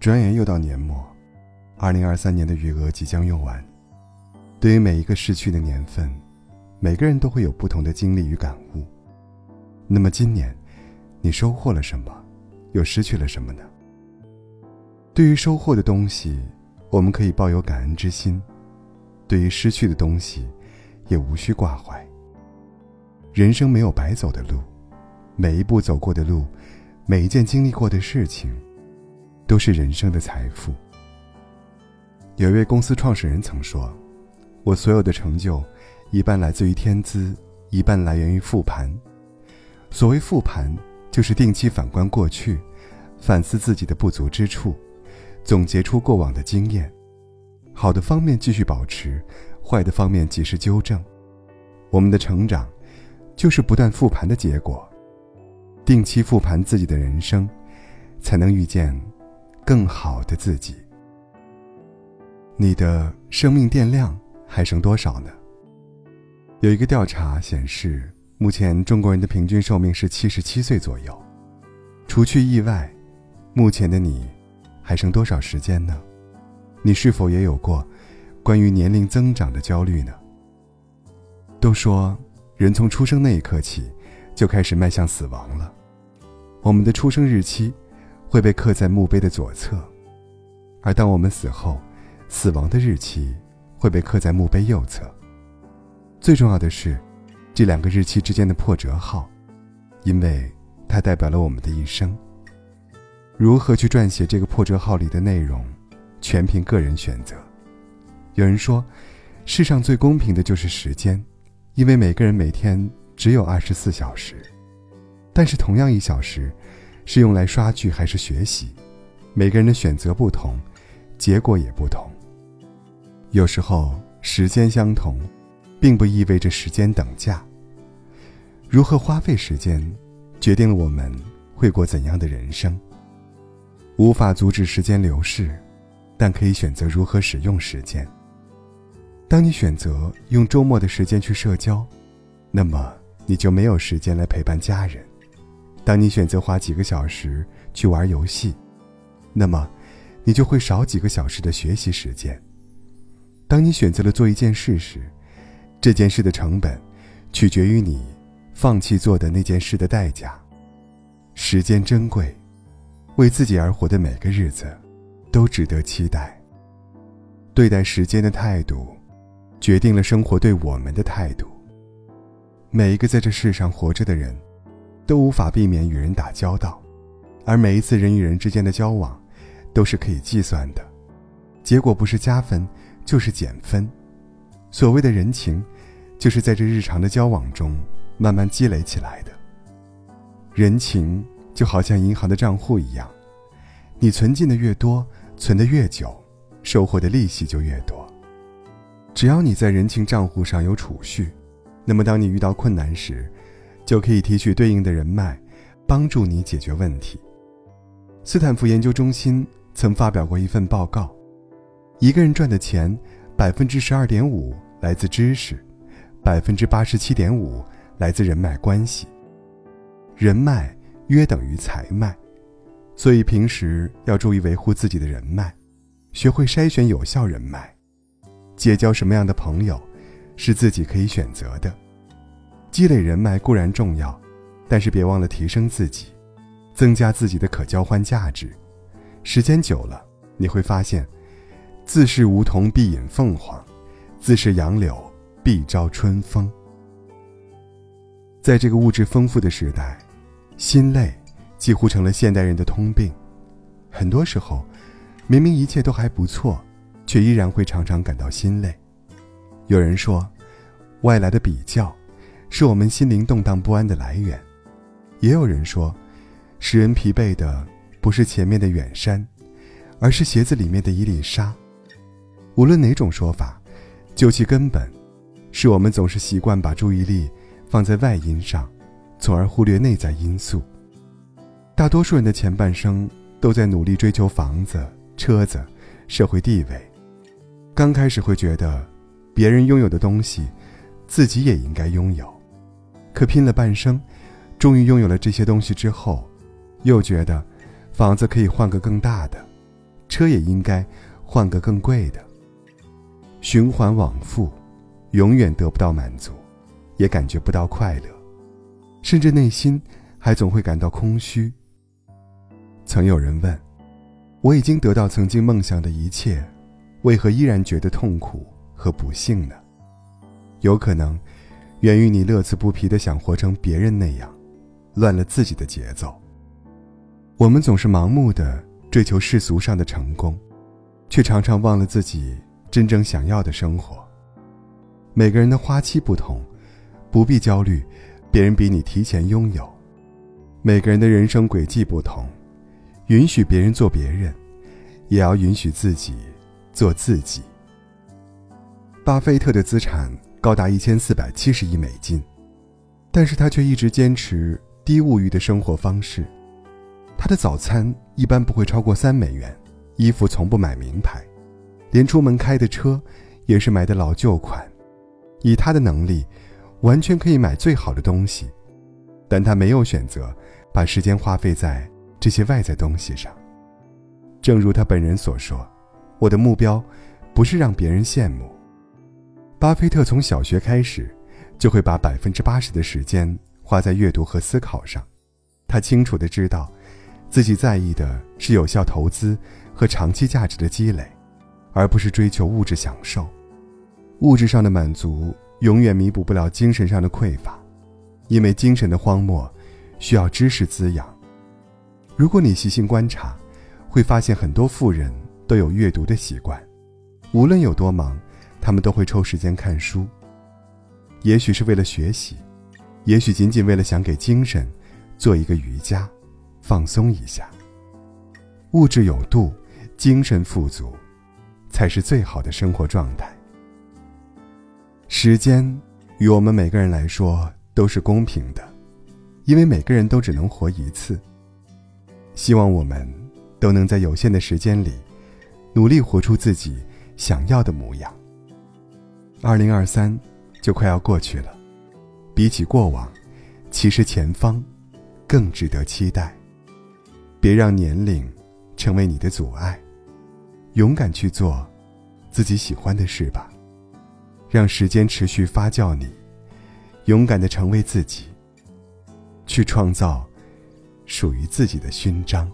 转眼又到年末，二零二三年的余额即将用完。对于每一个逝去的年份，每个人都会有不同的经历与感悟。那么今年，你收获了什么，又失去了什么呢？对于收获的东西，我们可以抱有感恩之心；对于失去的东西，也无需挂怀。人生没有白走的路，每一步走过的路，每一件经历过的事情。都是人生的财富。有一位公司创始人曾说：“我所有的成就，一半来自于天资，一半来源于复盘。所谓复盘，就是定期反观过去，反思自己的不足之处，总结出过往的经验，好的方面继续保持，坏的方面及时纠正。我们的成长，就是不断复盘的结果。定期复盘自己的人生，才能遇见。”更好的自己。你的生命电量还剩多少呢？有一个调查显示，目前中国人的平均寿命是七十七岁左右。除去意外，目前的你还剩多少时间呢？你是否也有过关于年龄增长的焦虑呢？都说人从出生那一刻起就开始迈向死亡了，我们的出生日期。会被刻在墓碑的左侧，而当我们死后，死亡的日期会被刻在墓碑右侧。最重要的是，这两个日期之间的破折号，因为它代表了我们的一生。如何去撰写这个破折号里的内容，全凭个人选择。有人说，世上最公平的就是时间，因为每个人每天只有二十四小时，但是同样一小时。是用来刷剧还是学习？每个人的选择不同，结果也不同。有时候时间相同，并不意味着时间等价。如何花费时间，决定了我们会过怎样的人生。无法阻止时间流逝，但可以选择如何使用时间。当你选择用周末的时间去社交，那么你就没有时间来陪伴家人。当你选择花几个小时去玩游戏，那么，你就会少几个小时的学习时间。当你选择了做一件事时，这件事的成本，取决于你放弃做的那件事的代价。时间珍贵，为自己而活的每个日子，都值得期待。对待时间的态度，决定了生活对我们的态度。每一个在这世上活着的人。都无法避免与人打交道，而每一次人与人之间的交往，都是可以计算的，结果不是加分，就是减分。所谓的人情，就是在这日常的交往中慢慢积累起来的。人情就好像银行的账户一样，你存进的越多，存的越久，收获的利息就越多。只要你在人情账户上有储蓄，那么当你遇到困难时，就可以提取对应的人脉，帮助你解决问题。斯坦福研究中心曾发表过一份报告：一个人赚的钱，百分之十二点五来自知识，百分之八十七点五来自人脉关系。人脉约等于财脉，所以平时要注意维护自己的人脉，学会筛选有效人脉，结交什么样的朋友，是自己可以选择的。积累人脉固然重要，但是别忘了提升自己，增加自己的可交换价值。时间久了，你会发现，自是梧桐必引凤凰，自是杨柳必招春风。在这个物质丰富的时代，心累几乎成了现代人的通病。很多时候，明明一切都还不错，却依然会常常感到心累。有人说，外来的比较。是我们心灵动荡不安的来源，也有人说，使人疲惫的不是前面的远山，而是鞋子里面的一粒沙。无论哪种说法，究其根本，是我们总是习惯把注意力放在外因上，从而忽略内在因素。大多数人的前半生都在努力追求房子、车子、社会地位，刚开始会觉得，别人拥有的东西，自己也应该拥有。可拼了半生，终于拥有了这些东西之后，又觉得房子可以换个更大的，车也应该换个更贵的。循环往复，永远得不到满足，也感觉不到快乐，甚至内心还总会感到空虚。曾有人问：“我已经得到曾经梦想的一切，为何依然觉得痛苦和不幸呢？”有可能，源于你乐此不疲的想活成别人那样，乱了自己的节奏。我们总是盲目的追求世俗上的成功，却常常忘了自己真正想要的生活。每个人的花期不同，不必焦虑别人比你提前拥有。每个人的人生轨迹不同，允许别人做别人，也要允许自己做自己。巴菲特的资产高达一千四百七十亿美金，但是他却一直坚持低物欲的生活方式。他的早餐一般不会超过三美元，衣服从不买名牌，连出门开的车也是买的老旧款。以他的能力，完全可以买最好的东西，但他没有选择把时间花费在这些外在东西上。正如他本人所说：“我的目标不是让别人羡慕。”巴菲特从小学开始，就会把百分之八十的时间花在阅读和思考上。他清楚的知道。自己在意的是有效投资和长期价值的积累，而不是追求物质享受。物质上的满足永远弥补不了精神上的匮乏，因为精神的荒漠需要知识滋养。如果你细心观察，会发现很多富人都有阅读的习惯，无论有多忙，他们都会抽时间看书。也许是为了学习，也许仅仅为了想给精神做一个瑜伽。放松一下。物质有度，精神富足，才是最好的生活状态。时间，与我们每个人来说都是公平的，因为每个人都只能活一次。希望我们都能在有限的时间里，努力活出自己想要的模样。二零二三就快要过去了，比起过往，其实前方更值得期待。别让年龄成为你的阻碍，勇敢去做自己喜欢的事吧。让时间持续发酵你，勇敢的成为自己，去创造属于自己的勋章。